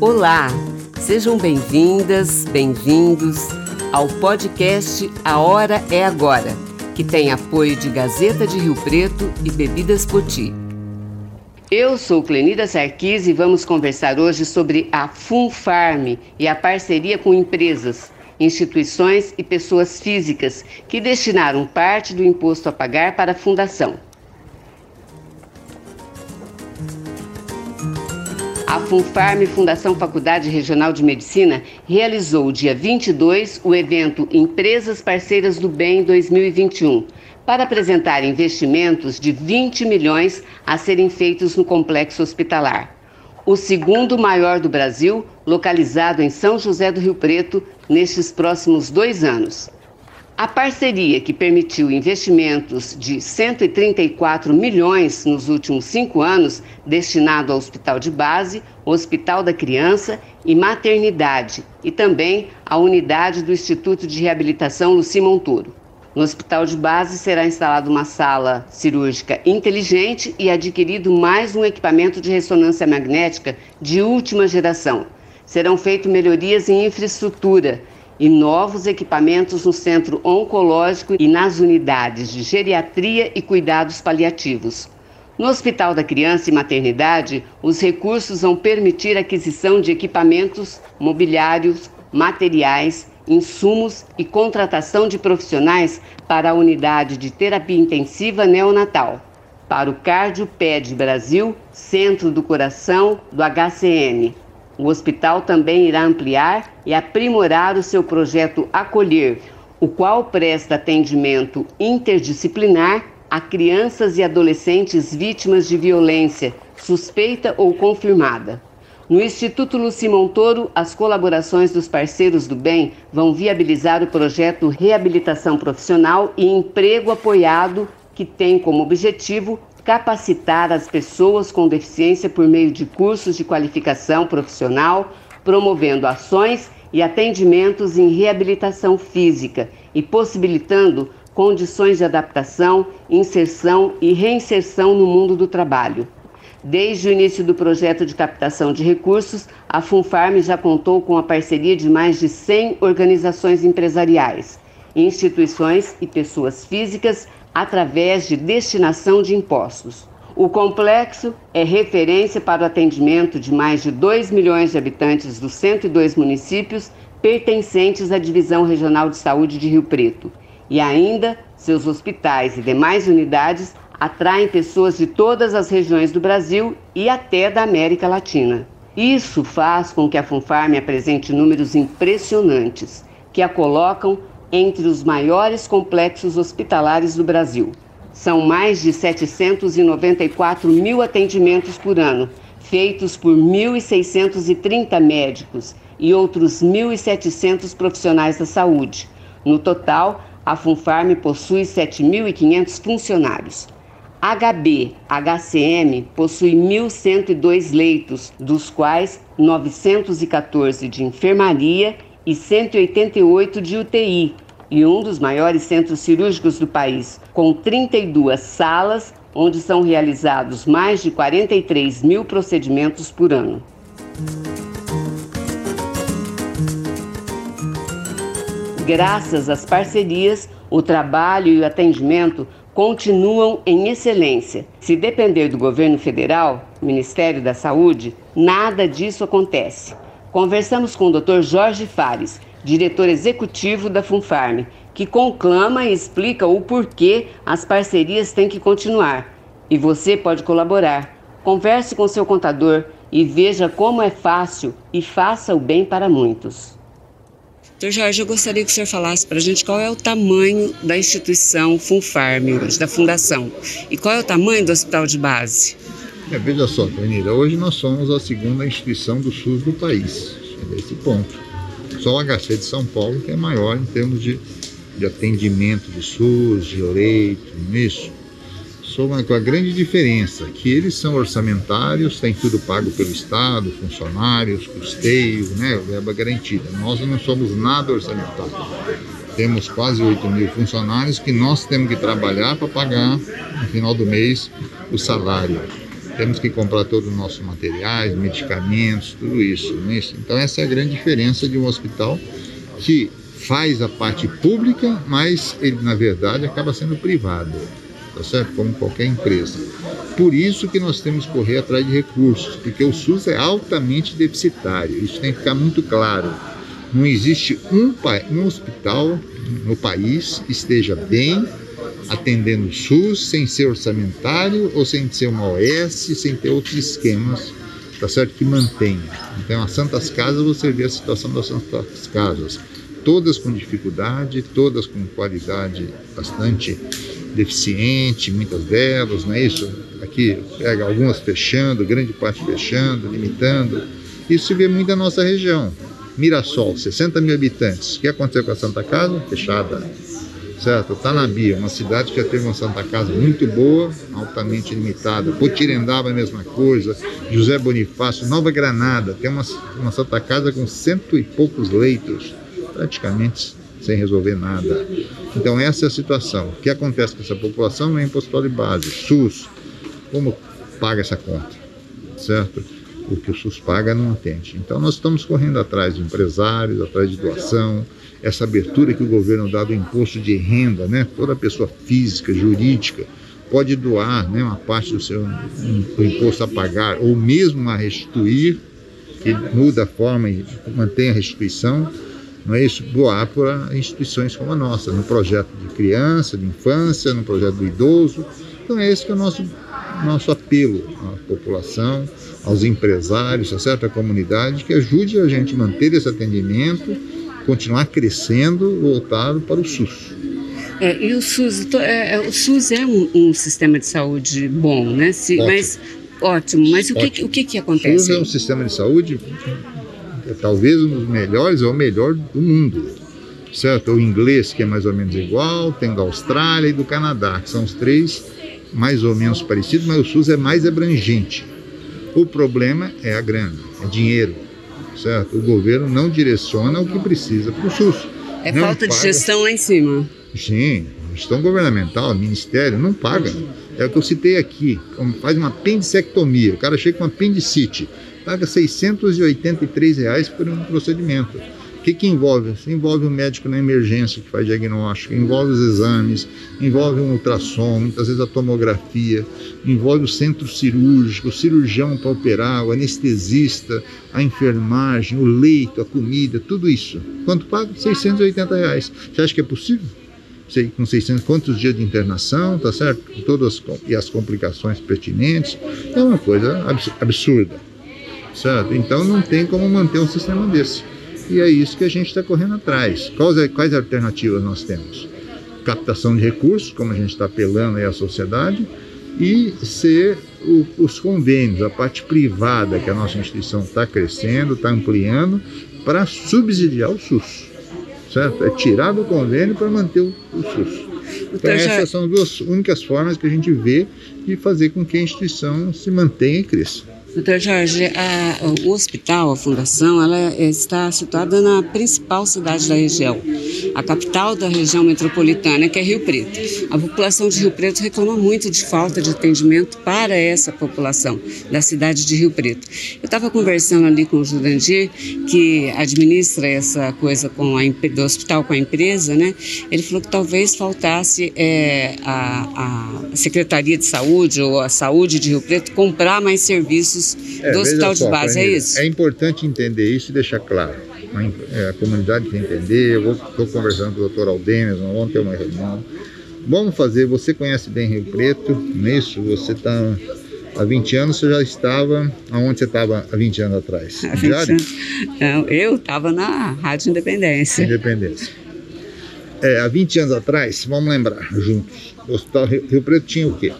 Olá, sejam bem-vindas, bem-vindos ao podcast A Hora é Agora, que tem apoio de Gazeta de Rio Preto e Bebidas Poti. Eu sou Clenida Sarquis e vamos conversar hoje sobre a FunFarm e a parceria com empresas, instituições e pessoas físicas que destinaram parte do imposto a pagar para a fundação. A FUNFARM, Fundação Faculdade Regional de Medicina, realizou dia 22 o evento Empresas Parceiras do Bem 2021, para apresentar investimentos de 20 milhões a serem feitos no complexo hospitalar. O segundo maior do Brasil, localizado em São José do Rio Preto, nestes próximos dois anos. A parceria que permitiu investimentos de 134 milhões nos últimos cinco anos, destinado ao Hospital de Base, Hospital da Criança e Maternidade, e também à unidade do Instituto de Reabilitação Luci Montoro. No Hospital de Base será instalada uma sala cirúrgica inteligente e adquirido mais um equipamento de ressonância magnética de última geração. Serão feitas melhorias em infraestrutura e novos equipamentos no centro oncológico e nas unidades de geriatria e cuidados paliativos. No Hospital da Criança e Maternidade, os recursos vão permitir a aquisição de equipamentos, mobiliários, materiais, insumos e contratação de profissionais para a unidade de terapia intensiva neonatal, para o Cardioped Brasil, Centro do Coração do HCM, o hospital também irá ampliar e aprimorar o seu projeto Acolher, o qual presta atendimento interdisciplinar a crianças e adolescentes vítimas de violência, suspeita ou confirmada. No Instituto Luci Montoro, as colaborações dos parceiros do bem vão viabilizar o projeto Reabilitação Profissional e Emprego Apoiado, que tem como objetivo capacitar as pessoas com deficiência por meio de cursos de qualificação profissional, promovendo ações e atendimentos em reabilitação física e possibilitando condições de adaptação, inserção e reinserção no mundo do trabalho. Desde o início do projeto de captação de recursos, a Funfarm já contou com a parceria de mais de 100 organizações empresariais, instituições e pessoas físicas através de destinação de impostos. O complexo é referência para o atendimento de mais de 2 milhões de habitantes dos 102 municípios pertencentes à Divisão Regional de Saúde de Rio Preto. E ainda, seus hospitais e demais unidades atraem pessoas de todas as regiões do Brasil e até da América Latina. Isso faz com que a Funfarm apresente números impressionantes, que a colocam entre os maiores complexos hospitalares do Brasil. São mais de 794 mil atendimentos por ano, feitos por 1.630 médicos e outros 1.700 profissionais da saúde. No total, a Funfarm possui 7.500 funcionários. HB, HCM, possui 1.102 leitos, dos quais 914 de enfermaria e 188 de UTI, e um dos maiores centros cirúrgicos do país, com 32 salas, onde são realizados mais de 43 mil procedimentos por ano. Graças às parcerias, o trabalho e o atendimento continuam em excelência. Se depender do governo federal, Ministério da Saúde, nada disso acontece. Conversamos com o Dr. Jorge Fares, diretor executivo da Funfarm, que conclama e explica o porquê as parcerias têm que continuar. E você pode colaborar. Converse com seu contador e veja como é fácil e faça o bem para muitos. Doutor Jorge, eu gostaria que o senhor falasse para a gente qual é o tamanho da instituição Funfarm da fundação, e qual é o tamanho do hospital de base. É, veja só, Penida, hoje nós somos a segunda instituição do SUS do país. É esse ponto. Só o HC de São Paulo que é maior em termos de, de atendimento de SUS, de leito, isso. Só uma, a grande diferença que eles são orçamentários, tem tudo pago pelo Estado, funcionários, custeio, né, verba garantida. Nós não somos nada orçamentário. Temos quase 8 mil funcionários que nós temos que trabalhar para pagar no final do mês o salário. Temos que comprar todos os nossos materiais, medicamentos, tudo isso, é isso. Então essa é a grande diferença de um hospital que faz a parte pública, mas ele na verdade acaba sendo privado, tá certo? Como qualquer empresa. Por isso que nós temos que correr atrás de recursos, porque o SUS é altamente deficitário. Isso tem que ficar muito claro. Não existe um, um hospital no país que esteja bem atendendo o SUS sem ser orçamentário ou sem ser uma OS, sem ter outros esquemas, tá certo? Que mantenha. Então, as Santas Casas, você vê a situação das Santas Casas, todas com dificuldade, todas com qualidade bastante deficiente, muitas delas, não é isso? Aqui pega algumas fechando, grande parte fechando, limitando. Isso se vê muito na nossa região. Mirassol, 60 mil habitantes. O que aconteceu com a Santa Casa? Fechada certo? Tanabi, uma cidade que já teve uma Santa Casa muito boa, altamente limitada. Potirendaba, a mesma coisa. José Bonifácio, Nova Granada, tem uma, uma Santa Casa com cento e poucos leitos, praticamente sem resolver nada. Então essa é a situação. O que acontece com essa população é imposto de base, SUS. Como paga essa conta? Certo? O que o SUS paga não atende. Então nós estamos correndo atrás de empresários, atrás de doação, essa abertura que o governo dá do imposto de renda, né? Toda pessoa física, jurídica, pode doar né, uma parte do seu do imposto a pagar, ou mesmo a restituir, que muda a forma e mantém a restituição, não é isso? Doar para instituições como a nossa, no projeto de criança, de infância, no projeto do idoso. Então é esse que é o nosso, nosso apelo à população, aos empresários, a certa comunidade, que ajude a gente a manter esse atendimento continuar crescendo voltado para o SUS. É, e o SUS, é, é, o SUS é um, um, sistema de saúde bom, né? Se, ótimo. Mas ótimo. Mas o, ótimo. Que, o que, que acontece? O SUS é um sistema de saúde é, talvez um dos melhores ou o melhor do mundo. Certo? O inglês, que é mais ou menos igual, tem da Austrália e do Canadá, que são os três mais ou menos parecidos, mas o SUS é mais abrangente. O problema é a grana, é dinheiro certo? O governo não direciona o que precisa para o SUS. É não falta paga. de gestão lá em cima. Sim, gestão governamental, ministério, não paga. É o que eu citei aqui, faz uma apendicectomia, o cara chega com apendicite, paga 683 reais por um procedimento que, que envolve? Envolve o médico na emergência que faz diagnóstico, envolve os exames, envolve um ultrassom, muitas vezes a tomografia, envolve o centro cirúrgico, o cirurgião para operar, o anestesista, a enfermagem, o leito, a comida, tudo isso. Quanto paga? 680 reais. Você acha que é possível? Sei, com 600, quantos dias de internação, tá certo? Todas e as complicações pertinentes. É uma coisa absurda, certo? Então não tem como manter um sistema desse. E é isso que a gente está correndo atrás. Quais, quais alternativas nós temos? Captação de recursos, como a gente está apelando aí à sociedade, e ser o, os convênios, a parte privada que a nossa instituição está crescendo, está ampliando, para subsidiar o SUS. Certo? É tirar do convênio para manter o, o SUS. Então, essas são as duas únicas formas que a gente vê de fazer com que a instituição se mantenha e cresça. Doutor Jorge, a, o hospital, a fundação, ela está situada na principal cidade da região, a capital da região metropolitana, que é Rio Preto. A população de Rio Preto reclama muito de falta de atendimento para essa população da cidade de Rio Preto. Eu estava conversando ali com o Jurandir, que administra essa coisa com a, do hospital com a empresa, né? Ele falou que talvez faltasse é, a, a Secretaria de Saúde ou a Saúde de Rio Preto comprar mais serviços é, do hospital só, de base, é isso? É importante entender isso e deixar claro. A, a comunidade tem que entender. Eu estou conversando com o doutor Aldemes, vamos ter uma reunião. Vamos fazer, você conhece bem Rio Preto, nisso, é você está há 20 anos você já estava aonde você estava há 20 anos atrás? Há 20 anos. Não, eu estava na Rádio Independência. Independência. É, há 20 anos atrás, vamos lembrar juntos, o Hospital Rio Preto tinha o quê?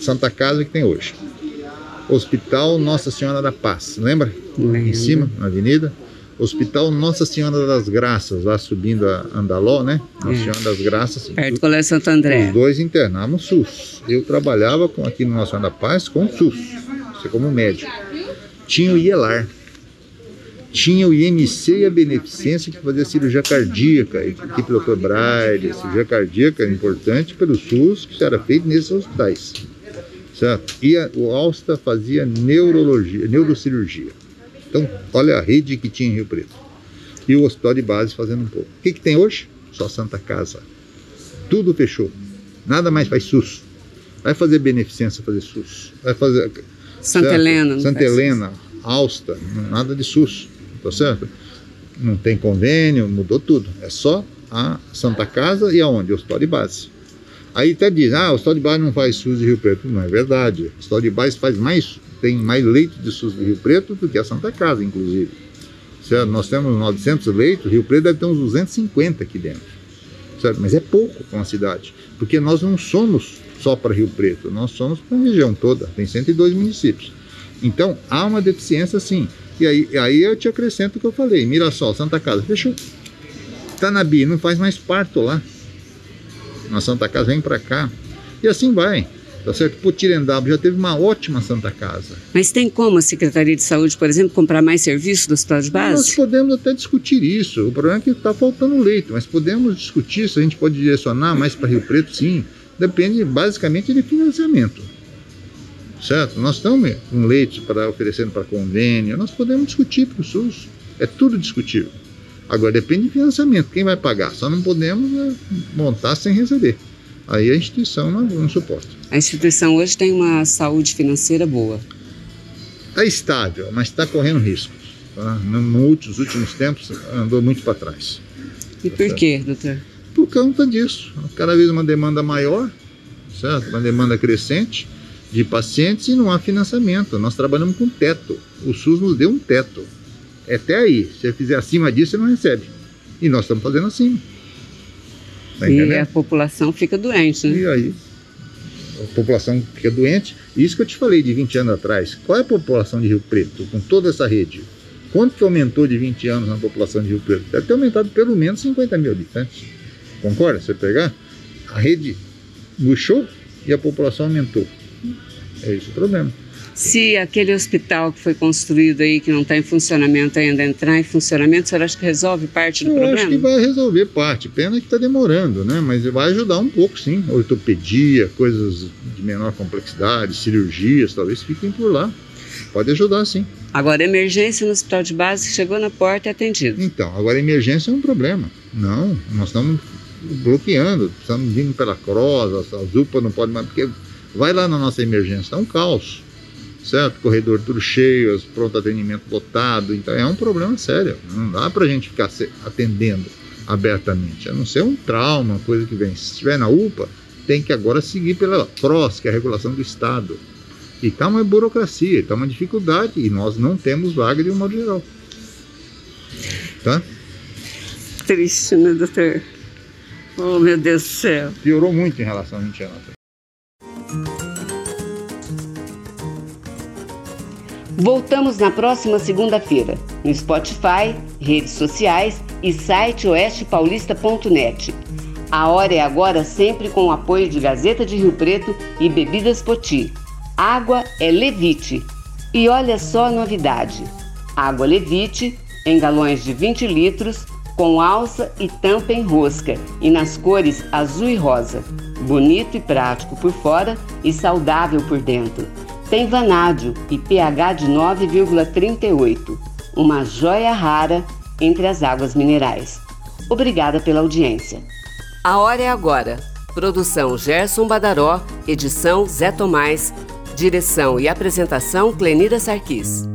Santa Casa que tem hoje. Hospital Nossa Senhora da Paz, lembra? Lembra. Em cima, na avenida. Hospital Nossa Senhora das Graças, lá subindo a Andaló, né? Nossa é. Senhora das Graças. Perto do Colégio Santo André. Os dois internavam SUS. Eu trabalhava com, aqui no Nossa Senhora da Paz com SUS, você como médico. Tinha o IELAR, tinha o IMC e a Beneficência que fazia cirurgia cardíaca, equipe do Dr. Braille, cirurgia cardíaca é importante pelo SUS, que era feito nesses hospitais. Certo? E a, o Alsta fazia neurologia, neurocirurgia. Então, olha a rede que tinha em Rio Preto. E o hospital de base fazendo um pouco. O que, que tem hoje? Só Santa Casa. Tudo fechou. Nada mais faz SUS. Vai fazer beneficência fazer SUS. Vai fazer. Santa certo? Helena. Santa Helena, Alsta, nada de SUS. Tá certo? Não tem convênio, mudou tudo. É só a Santa Casa e aonde? O hospital de base. Aí até diz, ah, o hospital de base não faz SUS de Rio Preto. Não é verdade. O hospital de base faz mais, tem mais leitos de SUS de Rio Preto do que a Santa Casa, inclusive. Certo? Nós temos 900 leitos, Rio Preto deve ter uns 250 aqui dentro. Certo? Mas é pouco para uma cidade, porque nós não somos só para Rio Preto, nós somos para a região toda, tem 102 municípios. Então, há uma deficiência sim. E aí, aí eu te acrescento o que eu falei, Mirassol, Santa Casa, fechou. Tanabi, não faz mais parto lá na Santa Casa, vem para cá. E assim vai. Tá certo? Potirendaba já teve uma ótima Santa Casa. Mas tem como a Secretaria de Saúde, por exemplo, comprar mais serviços do hospital de base? Nós podemos até discutir isso. O problema é que está faltando leito, mas podemos discutir se a gente pode direcionar mais para Rio Preto, sim. Depende basicamente de financiamento. Certo? Nós estamos com leitos para oferecendo para convênio, nós podemos discutir para o SUS. É tudo discutível. Agora depende de financiamento, quem vai pagar? Só não podemos né, montar sem receber. Aí a instituição não, não suporta. A instituição hoje tem uma saúde financeira boa. Está estável, mas está correndo riscos. Tá? Nos últimos tempos andou muito para trás. E por tá quê, doutor? Por conta disso. Cada vez uma demanda maior, certo? Uma demanda crescente de pacientes e não há financiamento. Nós trabalhamos com teto. O SUS nos deu um teto. É até aí. Se você fizer acima disso, você não recebe. E nós estamos fazendo assim. Tá e a população fica doente, né? E aí? A população fica doente. Isso que eu te falei de 20 anos atrás. Qual é a população de Rio Preto com toda essa rede? Quanto que aumentou de 20 anos na população de Rio Preto? Deve ter aumentado pelo menos 50 mil habitantes. Concorda? Você pegar? A rede murchou e a população aumentou. É esse o problema. Se aquele hospital que foi construído aí, que não está em funcionamento ainda, entrar em funcionamento, você acha que resolve parte do Eu problema? acho que vai resolver parte. Pena que está demorando, né? Mas vai ajudar um pouco, sim. Ortopedia, coisas de menor complexidade, cirurgias, talvez fiquem por lá. Pode ajudar, sim. Agora, emergência no hospital de base, chegou na porta e é atendido. Então, agora emergência é um problema. Não, nós estamos bloqueando, estamos vindo pela cross, a UPA não pode mais, porque vai lá na nossa emergência, é um caos certo? Corredor tudo cheio, pronto atendimento lotado. Então é um problema sério. Não dá para a gente ficar atendendo abertamente, a não ser um trauma, coisa que vem. Se estiver na UPA, tem que agora seguir pela PROS, que é a regulação do Estado. E está uma burocracia, está uma dificuldade, e nós não temos vaga de um modo geral. Tá? Triste, né, doutor? Oh, meu Deus do céu. Piorou muito em relação a 20 anos atrás. Voltamos na próxima segunda-feira, no Spotify, redes sociais e site oestepaulista.net. A hora é agora sempre com o apoio de Gazeta de Rio Preto e Bebidas Poti. Água é Levite. E olha só a novidade: água Levite em galões de 20 litros, com alça e tampa em rosca e nas cores azul e rosa. Bonito e prático por fora e saudável por dentro. Tem vanádio e pH de 9,38, uma joia rara entre as águas minerais. Obrigada pela audiência. A hora é agora. Produção Gerson Badaró, edição Zé Tomás, direção e apresentação Clenira Sarquis.